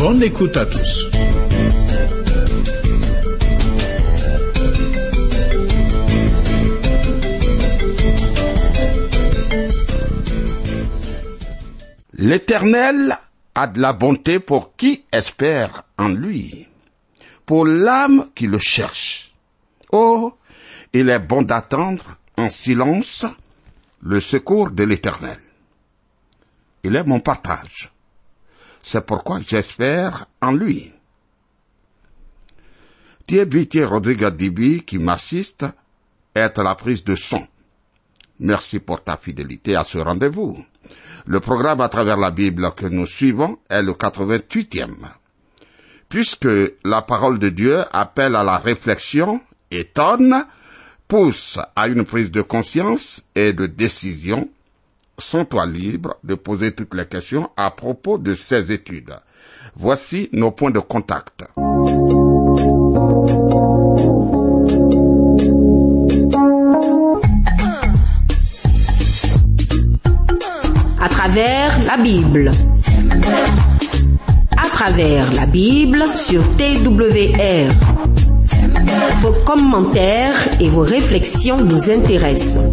Bonne écoute à tous. L'Éternel a de la bonté pour qui espère en lui, pour l'âme qui le cherche. Oh, il est bon d'attendre en silence le secours de l'Éternel. Il est mon partage. C'est pourquoi j'espère en lui. Thierry Rodriguez Dibi, qui m'assiste, est à la prise de son. Merci pour ta fidélité à ce rendez-vous. Le programme à travers la Bible que nous suivons est le 88e. Puisque la parole de Dieu appelle à la réflexion, étonne, pousse à une prise de conscience et de décision, sens-toi libre de poser toutes les questions à propos de ces études. Voici nos points de contact. à travers la Bible. À travers la Bible sur TWR. Vos commentaires et vos réflexions nous intéressent.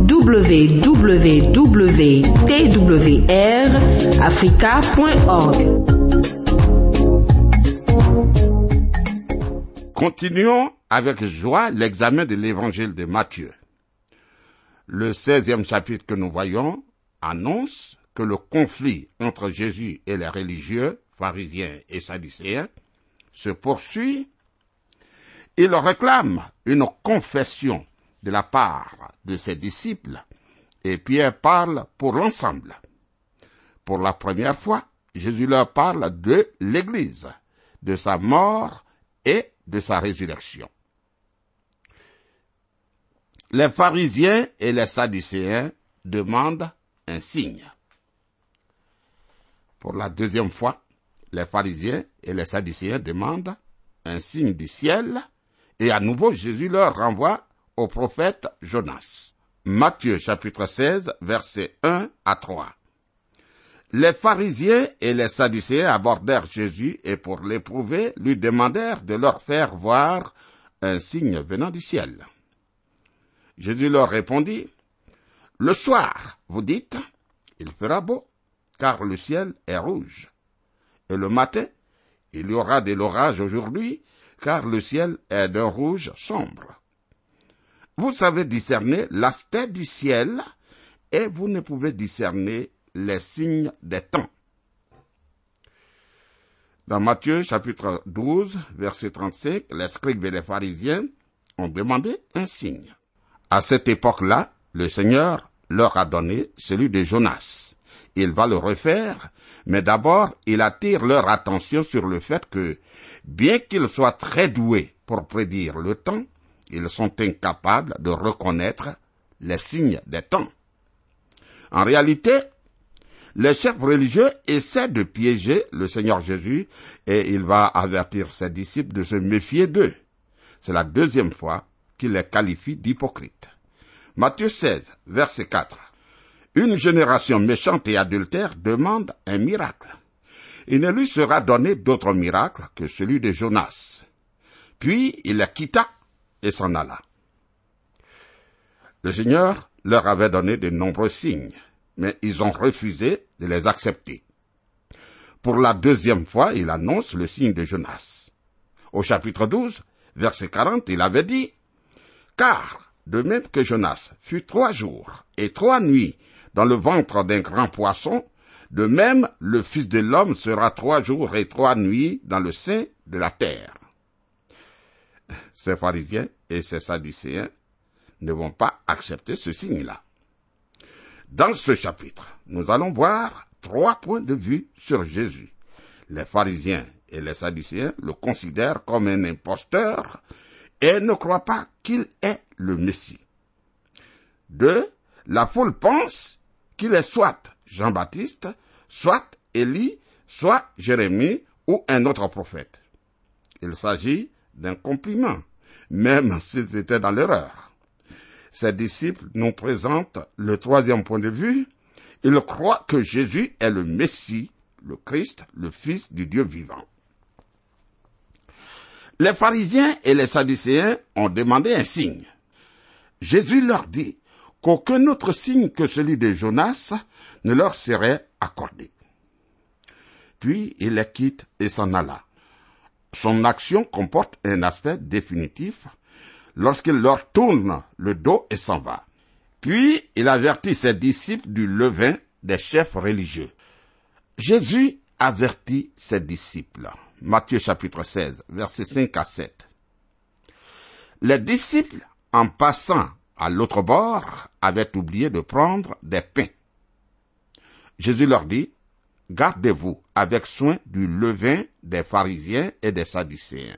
www.twrafrica.org. Continuons avec joie l'examen de l'évangile de Matthieu. Le 16e chapitre que nous voyons annonce que le conflit entre Jésus et les religieux, pharisiens et sadducéens, se poursuit. Il réclame une confession de la part de ses disciples et Pierre parle pour l'ensemble. Pour la première fois, Jésus leur parle de l'Église, de sa mort et de sa résurrection. Les pharisiens et les sadducéens demandent un signe. Pour la deuxième fois, les pharisiens et les sadducéens demandent un signe du ciel et à nouveau Jésus leur renvoie au prophète Jonas. Matthieu chapitre 16 versets 1 à 3. Les pharisiens et les sadducéens abordèrent Jésus et pour l'éprouver lui demandèrent de leur faire voir un signe venant du ciel. Jésus leur répondit, Le soir, vous dites, il fera beau, car le ciel est rouge. Et le matin, il y aura de l'orage aujourd'hui, car le ciel est d'un rouge sombre. Vous savez discerner l'aspect du ciel, et vous ne pouvez discerner les signes des temps. Dans Matthieu chapitre 12, verset 35, les scribes et les pharisiens ont demandé un signe. À cette époque-là, le Seigneur leur a donné celui de Jonas. Il va le refaire, mais d'abord il attire leur attention sur le fait que, bien qu'ils soient très doués pour prédire le temps, ils sont incapables de reconnaître les signes des temps. En réalité, les chefs religieux essaient de piéger le Seigneur Jésus et il va avertir ses disciples de se méfier d'eux. C'est la deuxième fois qu'il les qualifie d'hypocrites. Matthieu 16, verset 4. Une génération méchante et adultère demande un miracle. Il ne lui sera donné d'autre miracle que celui de Jonas. Puis il les quitta et s'en alla. Le Seigneur leur avait donné de nombreux signes, mais ils ont refusé de les accepter. Pour la deuxième fois, il annonce le signe de Jonas. Au chapitre 12, verset 40, il avait dit, Car, de même que Jonas fut trois jours et trois nuits dans le ventre d'un grand poisson, de même le Fils de l'homme sera trois jours et trois nuits dans le sein de la terre. Ces pharisiens et ces sadducéens ne vont pas accepter ce signe-là. Dans ce chapitre, nous allons voir trois points de vue sur Jésus. Les pharisiens et les sadducéens le considèrent comme un imposteur et ne croient pas qu'il est le Messie. Deux, la foule pense qu'il est soit Jean-Baptiste, soit Élie, soit Jérémie ou un autre prophète. Il s'agit d'un compliment, même s'ils étaient dans l'erreur. Ses disciples nous présentent le troisième point de vue. Ils croient que Jésus est le Messie, le Christ, le Fils du Dieu vivant. Les pharisiens et les sadducéens ont demandé un signe. Jésus leur dit qu'aucun autre signe que celui de Jonas ne leur serait accordé. Puis il les quitte et s'en alla. Son action comporte un aspect définitif lorsqu'il leur tourne le dos et s'en va. Puis il avertit ses disciples du levain des chefs religieux. Jésus avertit ses disciples. Matthieu chapitre 16, versets 5 à 7. Les disciples, en passant à l'autre bord, avaient oublié de prendre des pains. Jésus leur dit, Gardez-vous avec soin du levain des pharisiens et des sadducéens.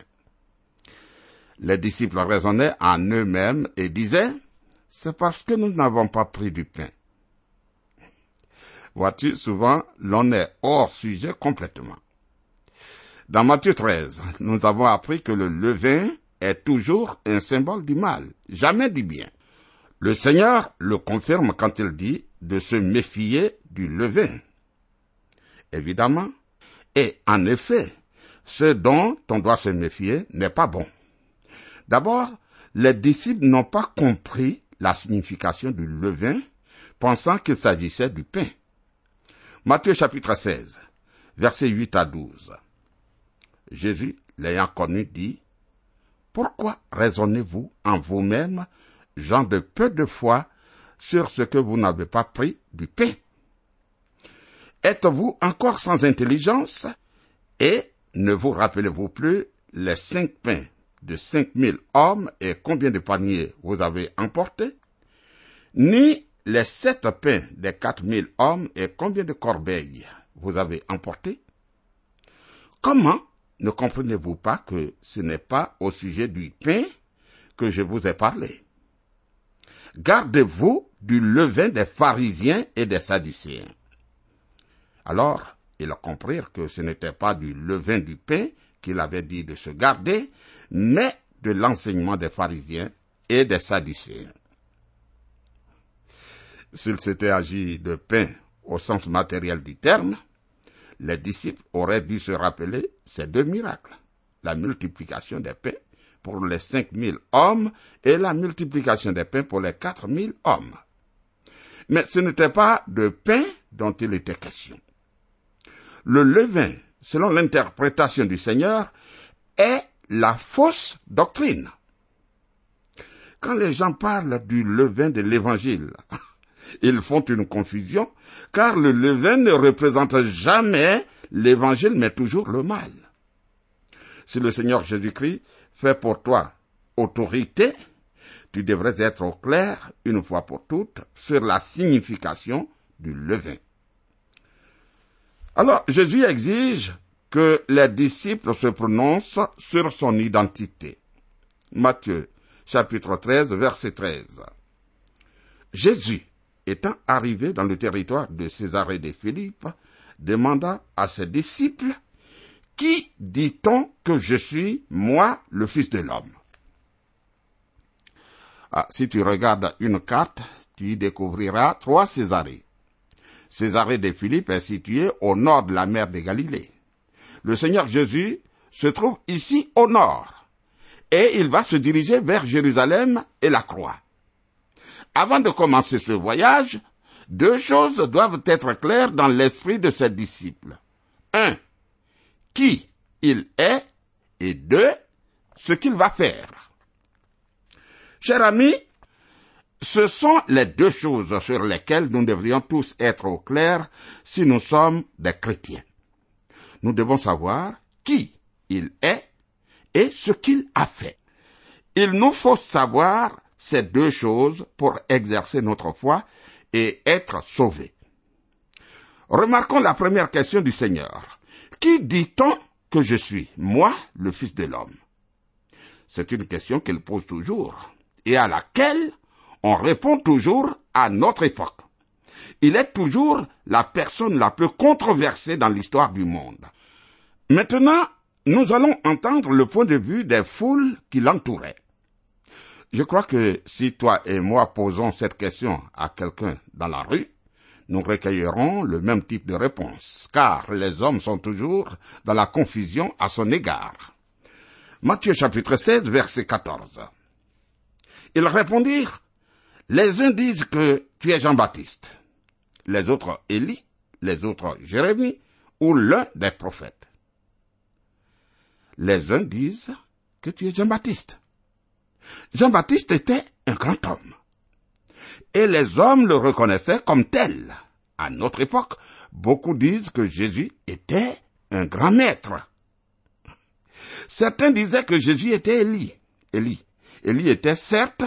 Les disciples raisonnaient en eux-mêmes et disaient, C'est parce que nous n'avons pas pris du pain. Vois-tu, souvent, l'on est hors sujet complètement. Dans Matthieu 13, nous avons appris que le levain est toujours un symbole du mal, jamais du bien. Le Seigneur le confirme quand il dit de se méfier du levain. Évidemment. Et en effet, ce dont on doit se méfier n'est pas bon. D'abord, les disciples n'ont pas compris la signification du levain, pensant qu'il s'agissait du pain. Matthieu chapitre 16, versets 8 à 12. Jésus, l'ayant connu, dit, Pourquoi raisonnez-vous en vous-même, gens de peu de foi, sur ce que vous n'avez pas pris du pain? Êtes-vous encore sans intelligence? Et ne vous rappelez-vous plus les cinq pains de cinq mille hommes et combien de paniers vous avez emportés? Ni les sept pains des quatre mille hommes et combien de corbeilles vous avez emportés? Comment ne comprenez-vous pas que ce n'est pas au sujet du pain que je vous ai parlé? Gardez-vous du levain des pharisiens et des sadducéens. Alors, ils comprirent que ce n'était pas du levain du pain qu'il avait dit de se garder, mais de l'enseignement des pharisiens et des sadducéens. S'il s'était agi de pain au sens matériel du terme, les disciples auraient dû se rappeler ces deux miracles, la multiplication des pains pour les cinq mille hommes et la multiplication des pains pour les quatre mille hommes. Mais ce n'était pas de pain dont il était question. Le levain, selon l'interprétation du Seigneur, est la fausse doctrine. Quand les gens parlent du levain de l'évangile, ils font une confusion, car le levain ne représente jamais l'évangile, mais toujours le mal. Si le Seigneur Jésus-Christ fait pour toi autorité, tu devrais être au clair, une fois pour toutes, sur la signification du levain. Alors, Jésus exige que les disciples se prononcent sur son identité. Matthieu, chapitre 13, verset 13. Jésus étant arrivé dans le territoire de Césarée de Philippe, demanda à ses disciples, Qui dit-on que je suis, moi, le Fils de l'homme? Ah, Si tu regardes une carte, tu y découvriras trois Césarées. Césarée de Philippe est située au nord de la mer de Galilée. Le Seigneur Jésus se trouve ici au nord, et il va se diriger vers Jérusalem et la croix. Avant de commencer ce voyage, deux choses doivent être claires dans l'esprit de ses disciples. Un, qui il est, et deux, ce qu'il va faire. Cher ami, ce sont les deux choses sur lesquelles nous devrions tous être au clair si nous sommes des chrétiens. Nous devons savoir qui il est et ce qu'il a fait. Il nous faut savoir ces deux choses pour exercer notre foi et être sauvés. Remarquons la première question du Seigneur. Qui dit-on que je suis, moi, le Fils de l'homme? C'est une question qu'il pose toujours et à laquelle on répond toujours à notre époque. Il est toujours la personne la plus controversée dans l'histoire du monde. Maintenant, nous allons entendre le point de vue des foules qui l'entouraient. Je crois que si toi et moi posons cette question à quelqu'un dans la rue, nous recueillerons le même type de réponse, car les hommes sont toujours dans la confusion à son égard. Matthieu chapitre 16, verset 14. Ils répondirent, les uns disent que tu es Jean-Baptiste, les autres Élie, les autres Jérémie, ou l'un des prophètes. Les uns disent que tu es Jean-Baptiste. Jean-Baptiste était un grand homme. Et les hommes le reconnaissaient comme tel. À notre époque, beaucoup disent que Jésus était un grand maître. Certains disaient que Jésus était Élie. Élie. Élie était certes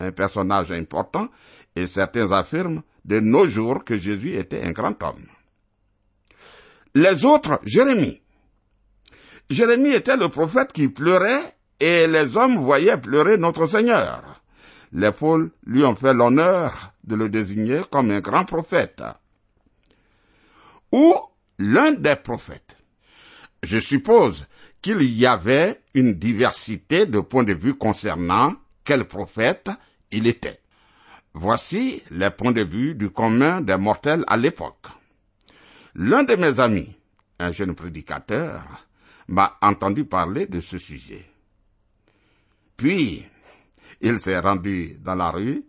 un personnage important, et certains affirment de nos jours que Jésus était un grand homme. Les autres, Jérémie. Jérémie était le prophète qui pleurait et les hommes voyaient pleurer notre Seigneur. Les foules lui ont fait l'honneur de le désigner comme un grand prophète. Ou l'un des prophètes. Je suppose qu'il y avait une diversité de points de vue concernant quel prophète il était. Voici les points de vue du commun des mortels à l'époque. L'un de mes amis, un jeune prédicateur, m'a entendu parler de ce sujet. Puis, il s'est rendu dans la rue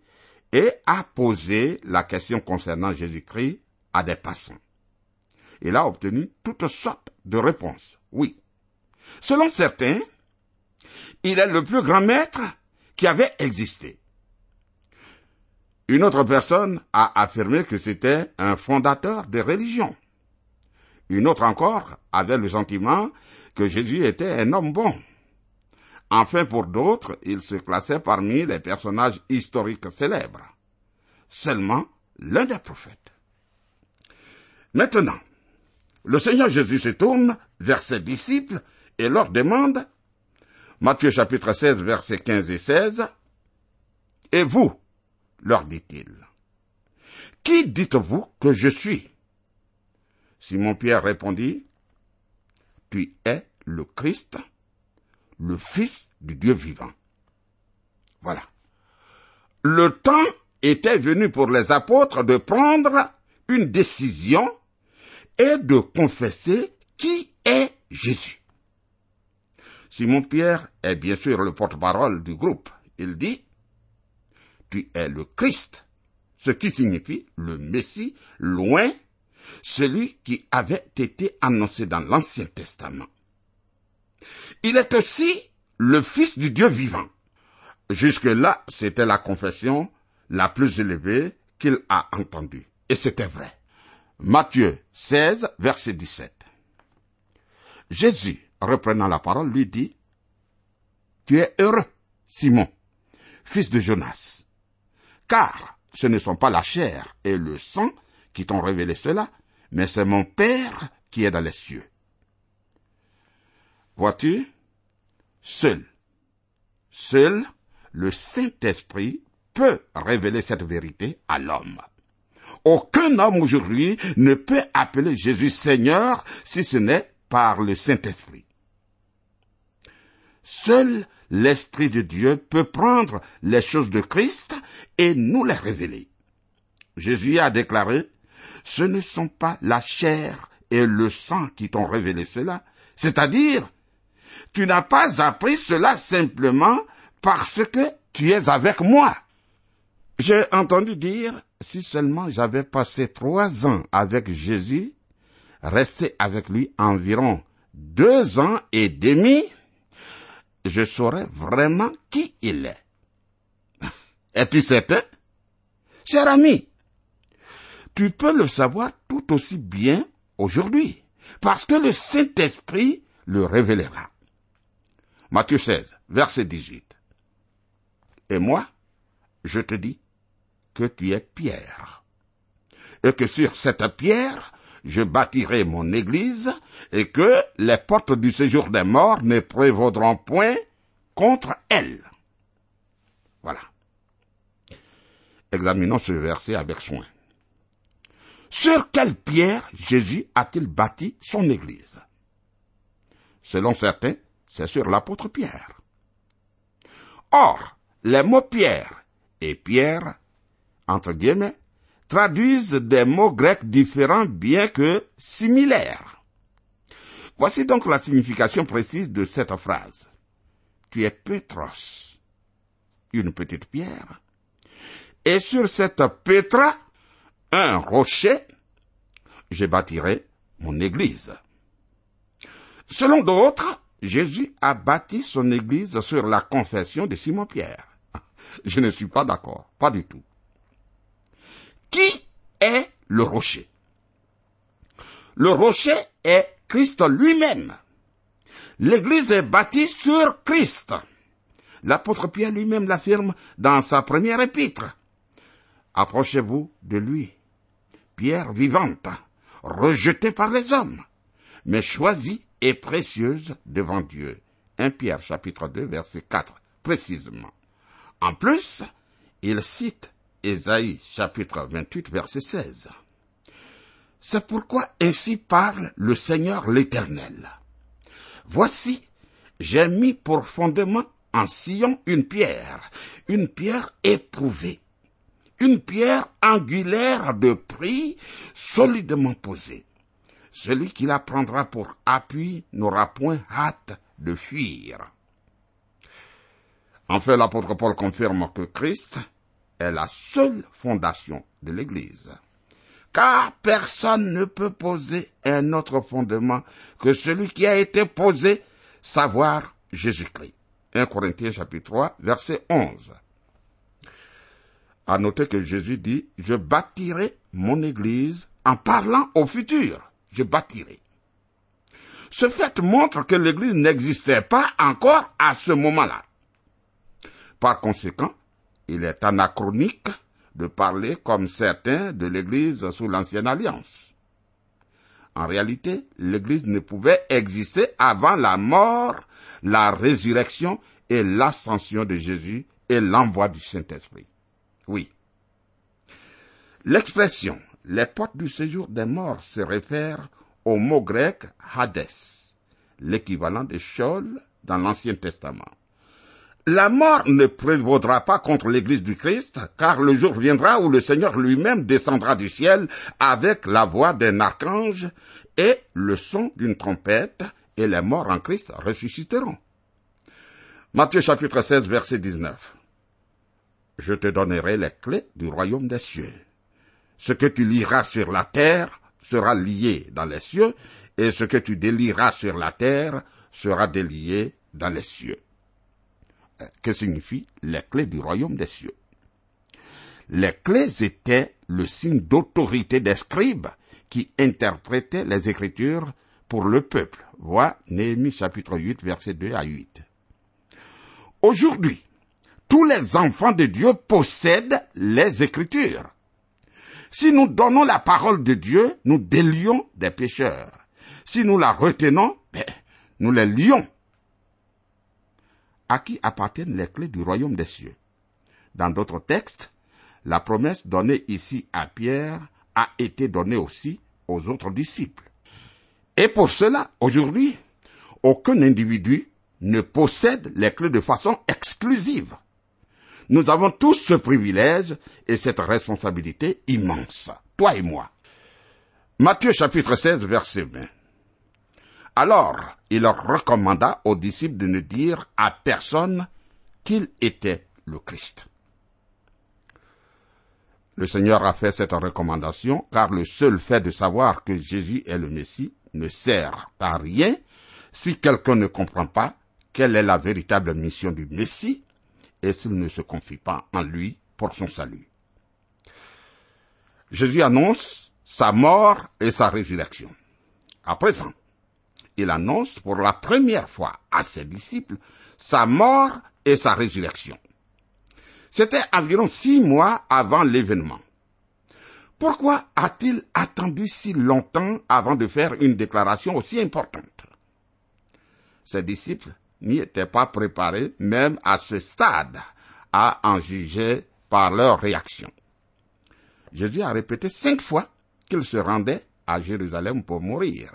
et a posé la question concernant Jésus-Christ à des passants. Il a obtenu toutes sortes de réponses. Oui. Selon certains, il est le plus grand maître qui avait existé. Une autre personne a affirmé que c'était un fondateur des religions. Une autre encore avait le sentiment que Jésus était un homme bon. Enfin, pour d'autres, il se classait parmi les personnages historiques célèbres. Seulement l'un des prophètes. Maintenant, le Seigneur Jésus se tourne vers ses disciples et leur demande, Matthieu chapitre 16, versets 15 et 16, Et vous, leur dit-il, qui dites-vous que je suis? Simon-Pierre répondit, Tu es le Christ, le Fils du Dieu vivant. Voilà. Le temps était venu pour les apôtres de prendre une décision et de confesser qui est Jésus. Simon-Pierre est bien sûr le porte-parole du groupe. Il dit, Tu es le Christ, ce qui signifie le Messie loin, celui qui avait été annoncé dans l'Ancien Testament. Il est aussi le Fils du Dieu vivant. Jusque-là, c'était la confession la plus élevée qu'il a entendue. Et c'était vrai. Matthieu 16, verset 17. Jésus, reprenant la parole, lui dit, Tu es heureux, Simon, fils de Jonas, car ce ne sont pas la chair et le sang qui t'ont révélé cela, mais c'est mon Père qui est dans les cieux. Vois-tu, seul, seul le Saint-Esprit peut révéler cette vérité à l'homme. Aucun homme aujourd'hui ne peut appeler Jésus Seigneur si ce n'est par le Saint-Esprit. Seul l'Esprit de Dieu peut prendre les choses de Christ et nous les révéler. Jésus a déclaré, ce ne sont pas la chair et le sang qui t'ont révélé cela, c'est-à-dire tu n'as pas appris cela simplement parce que tu es avec moi. J'ai entendu dire, si seulement j'avais passé trois ans avec Jésus, resté avec lui environ deux ans et demi, je saurai vraiment qui il est. Es-tu certain? Cher ami, tu peux le savoir tout aussi bien aujourd'hui, parce que le Saint-Esprit le révélera. Matthieu 16, verset 18. Et moi, je te dis que tu es Pierre, et que sur cette pierre, je bâtirai mon église, et que les portes du séjour des morts ne prévaudront point contre elle. Voilà. Examinons ce verset avec soin. Sur quelle pierre Jésus a-t-il bâti son église? Selon certains, c'est sur l'apôtre Pierre. Or, les mots Pierre et Pierre, entre guillemets, traduisent des mots grecs différents bien que similaires. Voici donc la signification précise de cette phrase. Tu es Petros, une petite pierre, et sur cette pétra, un rocher, je bâtirai mon église. Selon d'autres, Jésus a bâti son église sur la confession de Simon-Pierre. Je ne suis pas d'accord, pas du tout. Qui est le rocher? Le rocher est Christ lui-même. L'église est bâtie sur Christ. L'apôtre Pierre lui-même l'affirme dans sa première épître. Approchez-vous de lui. Pierre vivante, rejetée par les hommes, mais choisie et précieuse devant Dieu. 1 Pierre chapitre 2 verset 4 précisément. En plus, il cite Ésaïe chapitre 28 verset 16. C'est pourquoi ainsi parle le Seigneur l'Éternel. Voici, j'ai mis pour fondement en Sion une pierre, une pierre éprouvée, une pierre angulaire de prix solidement posée. Celui qui la prendra pour appui n'aura point hâte de fuir. Enfin, l'apôtre Paul confirme que Christ est la seule fondation de l'Église. Car personne ne peut poser un autre fondement que celui qui a été posé, savoir Jésus-Christ. 1 Corinthiens chapitre 3, verset 11. À noter que Jésus dit, je bâtirai mon église en parlant au futur. Je bâtirai. Ce fait montre que l'église n'existait pas encore à ce moment-là. Par conséquent, il est anachronique de parler comme certains de l'église sous l'ancienne alliance. En réalité, l'église ne pouvait exister avant la mort, la résurrection et l'ascension de Jésus et l'envoi du Saint-Esprit. Oui. L'expression les portes du séjour des morts se réfère au mot grec Hades, l'équivalent de Sheol dans l'Ancien Testament. La mort ne prévaudra pas contre l'Église du Christ, car le jour viendra où le Seigneur lui-même descendra du ciel avec la voix d'un archange et le son d'une trompette, et les morts en Christ ressusciteront. Matthieu chapitre 16 verset 19 je te donnerai les clés du royaume des cieux. Ce que tu liras sur la terre sera lié dans les cieux, et ce que tu délieras sur la terre sera délié dans les cieux. Que signifient les clés du royaume des cieux Les clés étaient le signe d'autorité des scribes qui interprétaient les Écritures pour le peuple. Vois Néhémie chapitre 8 verset 2 à 8. Aujourd'hui, tous les enfants de Dieu possèdent les Écritures. Si nous donnons la parole de Dieu, nous délions des pécheurs. Si nous la retenons, ben, nous les lions. À qui appartiennent les clés du royaume des cieux Dans d'autres textes, la promesse donnée ici à Pierre a été donnée aussi aux autres disciples. Et pour cela, aujourd'hui, aucun individu ne possède les clés de façon exclusive. Nous avons tous ce privilège et cette responsabilité immense, toi et moi. Matthieu chapitre 16 verset 20. Alors il leur recommanda aux disciples de ne dire à personne qu'il était le Christ. Le Seigneur a fait cette recommandation car le seul fait de savoir que Jésus est le Messie ne sert à rien si quelqu'un ne comprend pas quelle est la véritable mission du Messie et s'il ne se confie pas en lui pour son salut. Jésus annonce sa mort et sa résurrection. À présent, il annonce pour la première fois à ses disciples sa mort et sa résurrection. C'était environ six mois avant l'événement. Pourquoi a-t-il attendu si longtemps avant de faire une déclaration aussi importante? Ses disciples n'y étaient pas préparés même à ce stade à en juger par leur réaction. Jésus a répété cinq fois qu'il se rendait à Jérusalem pour mourir.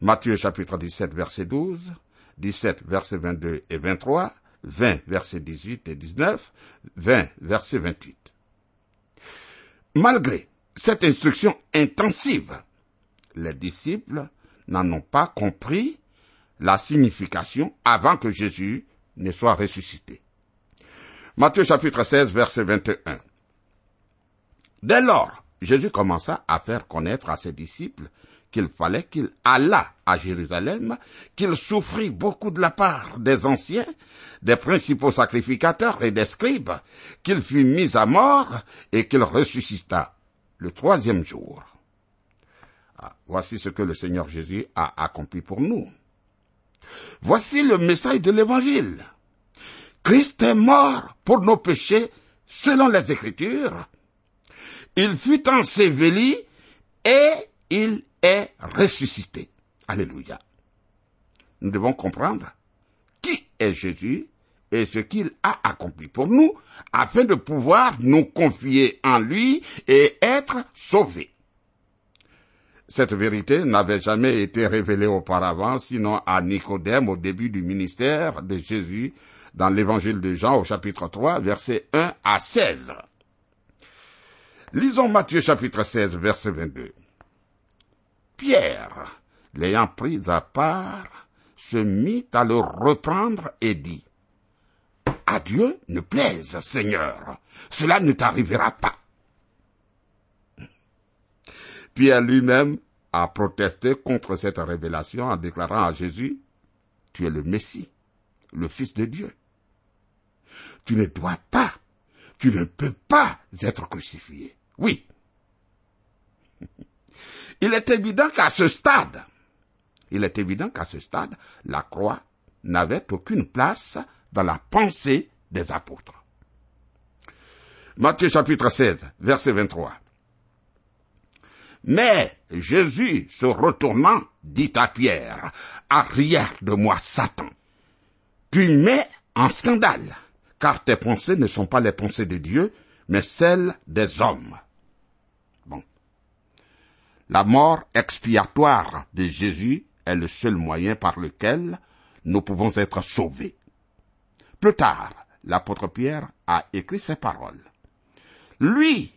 Matthieu chapitre 17 verset 12, 17 verset 22 et 23, 20 verset 18 et 19, 20 verset 28. Malgré cette instruction intensive, les disciples n'en ont pas compris la signification avant que Jésus ne soit ressuscité. Matthieu chapitre 16 verset 21. Dès lors, Jésus commença à faire connaître à ses disciples qu'il fallait qu'il allât à Jérusalem, qu'il souffrit beaucoup de la part des anciens, des principaux sacrificateurs et des scribes, qu'il fut mis à mort et qu'il ressuscita le troisième jour. Ah, voici ce que le Seigneur Jésus a accompli pour nous. Voici le message de l'Évangile. Christ est mort pour nos péchés selon les Écritures. Il fut enseveli et il est ressuscité. Alléluia. Nous devons comprendre qui est Jésus et ce qu'il a accompli pour nous afin de pouvoir nous confier en lui et être sauvés. Cette vérité n'avait jamais été révélée auparavant, sinon à Nicodème au début du ministère de Jésus dans l'évangile de Jean au chapitre 3, versets 1 à 16. Lisons Matthieu chapitre 16, verset 22. Pierre, l'ayant pris à part, se mit à le reprendre et dit, À Dieu ne plaise, Seigneur, cela ne t'arrivera pas. Pierre lui-même a protesté contre cette révélation en déclarant à Jésus, Tu es le Messie, le Fils de Dieu. Tu ne dois pas, tu ne peux pas être crucifié. Oui. Il est évident qu'à ce stade, il est évident qu'à ce stade, la croix n'avait aucune place dans la pensée des apôtres. Matthieu chapitre 16, verset 23. Mais Jésus, se retournant, dit à Pierre, Arrière de moi, Satan. Tu mets en scandale, car tes pensées ne sont pas les pensées de Dieu, mais celles des hommes. La mort expiatoire de Jésus est le seul moyen par lequel nous pouvons être sauvés. Plus tard, l'apôtre Pierre a écrit ces paroles. Lui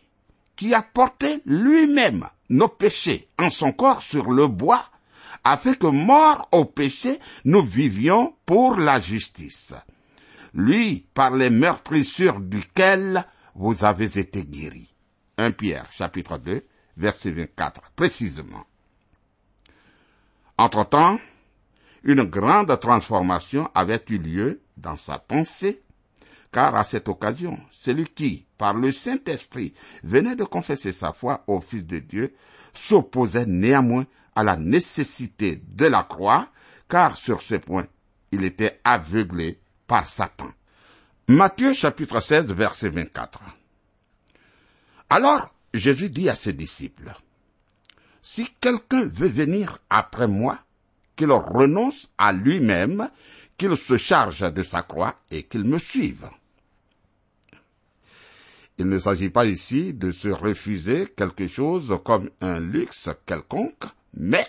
qui a porté lui-même nos péchés en son corps sur le bois, a fait que mort au péché, nous vivions pour la justice. Lui, par les meurtrissures duquel vous avez été guéris. 1 Pierre, chapitre 2, verset 24, précisément. Entre-temps, une grande transformation avait eu lieu dans sa pensée, car à cette occasion, celui qui, par le Saint-Esprit, venait de confesser sa foi au Fils de Dieu, s'opposait néanmoins à la nécessité de la croix, car sur ce point, il était aveuglé par Satan. Matthieu chapitre 16 verset 24. Alors Jésus dit à ses disciples, Si quelqu'un veut venir après moi, qu'il renonce à lui-même, qu'il se charge de sa croix et qu'il me suive. Il ne s'agit pas ici de se refuser quelque chose comme un luxe quelconque, mais,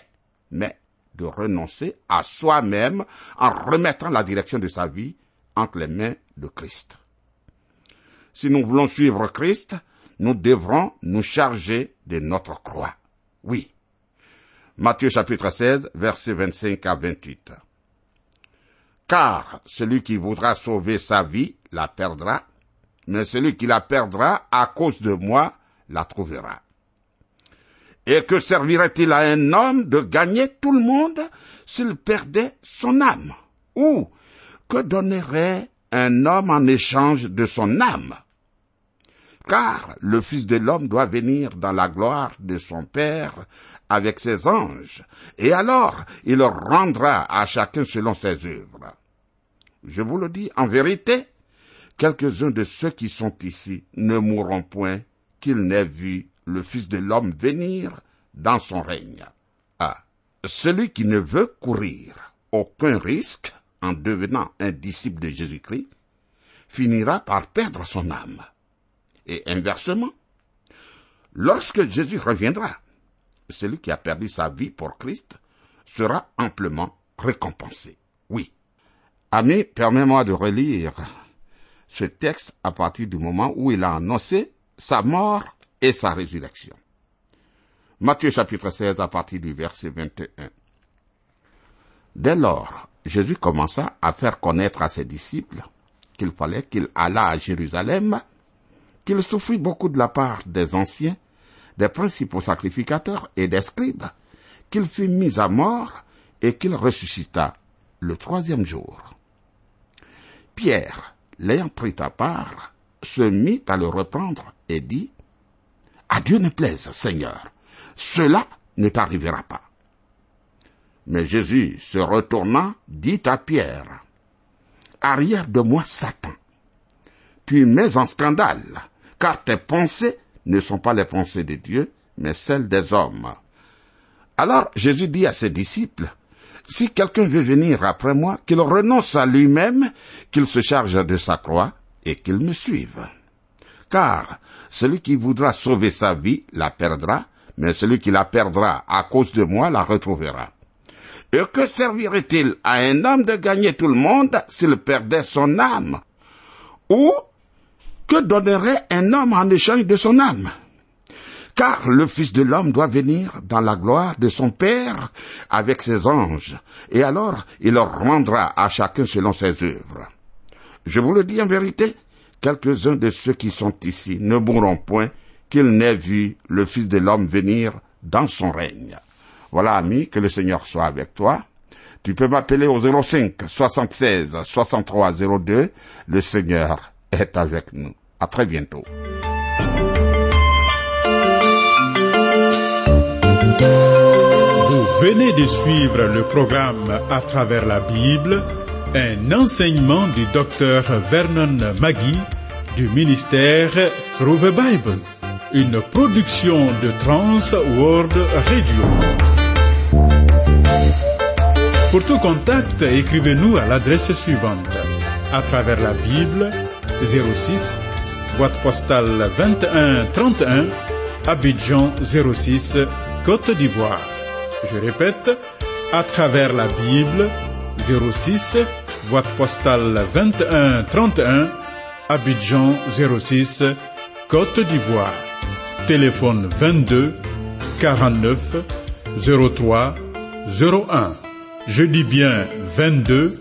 mais de renoncer à soi-même en remettant la direction de sa vie entre les mains de Christ. Si nous voulons suivre Christ, nous devrons nous charger de notre croix. Oui. Matthieu chapitre 16, versets 25 à 28. Car celui qui voudra sauver sa vie la perdra, mais celui qui la perdra à cause de moi la trouvera. Et que servirait-il à un homme de gagner tout le monde s'il perdait son âme? Ou que donnerait un homme en échange de son âme? Car le Fils de l'homme doit venir dans la gloire de son Père avec ses anges, et alors il rendra à chacun selon ses œuvres. Je vous le dis en vérité, quelques-uns de ceux qui sont ici ne mourront point qu'ils n'aient vu le Fils de l'homme venir dans son règne. Ah, celui qui ne veut courir aucun risque en devenant un disciple de Jésus-Christ finira par perdre son âme. Et inversement, lorsque Jésus reviendra, celui qui a perdu sa vie pour Christ sera amplement récompensé. Oui. Ami, permets-moi de relire ce texte à partir du moment où il a annoncé sa mort et sa résurrection. Matthieu chapitre 16 à partir du verset 21. Dès lors, Jésus commença à faire connaître à ses disciples qu'il fallait qu'il allât à Jérusalem, qu'il souffrit beaucoup de la part des anciens, des principaux sacrificateurs et des scribes, qu'il fut mis à mort et qu'il ressuscita le troisième jour. Pierre, l'ayant pris à part, se mit à le reprendre et dit, À Dieu ne plaise, Seigneur, cela ne t'arrivera pas. Mais Jésus, se retournant, dit à Pierre, Arrière de moi, Satan. Tu mets en scandale, car tes pensées ne sont pas les pensées de Dieu, mais celles des hommes. Alors Jésus dit à ses disciples, Si quelqu'un veut venir après moi, qu'il renonce à lui-même, qu'il se charge de sa croix, et qu'il me suive. Car celui qui voudra sauver sa vie la perdra, mais celui qui la perdra à cause de moi la retrouvera. Et que servirait-il à un homme de gagner tout le monde s'il perdait son âme? Ou que donnerait un homme en échange de son âme car le Fils de l'homme doit venir dans la gloire de son Père avec ses anges, et alors il leur rendra à chacun selon ses œuvres. Je vous le dis en vérité, quelques-uns de ceux qui sont ici ne mourront point qu'ils n'aient vu le Fils de l'homme venir dans son règne. Voilà, ami, que le Seigneur soit avec toi. Tu peux m'appeler au 05 76 63 02. Le Seigneur est avec nous. À très bientôt. Vous venez de suivre le programme À travers la Bible, un enseignement du docteur Vernon Magui du ministère Through the Bible, une production de Trans World Radio. Pour tout contact, écrivez-nous à l'adresse suivante. À travers la Bible, 06, boîte postale 2131, Abidjan 06, Côte d'Ivoire. Je répète, à travers la Bible, 06, boîte postale 2131, Abidjan 06, Côte d'Ivoire. Téléphone 22 49 03 01. Je dis bien 22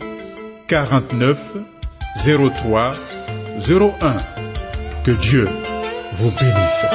49 03 01. Que Dieu vous bénisse.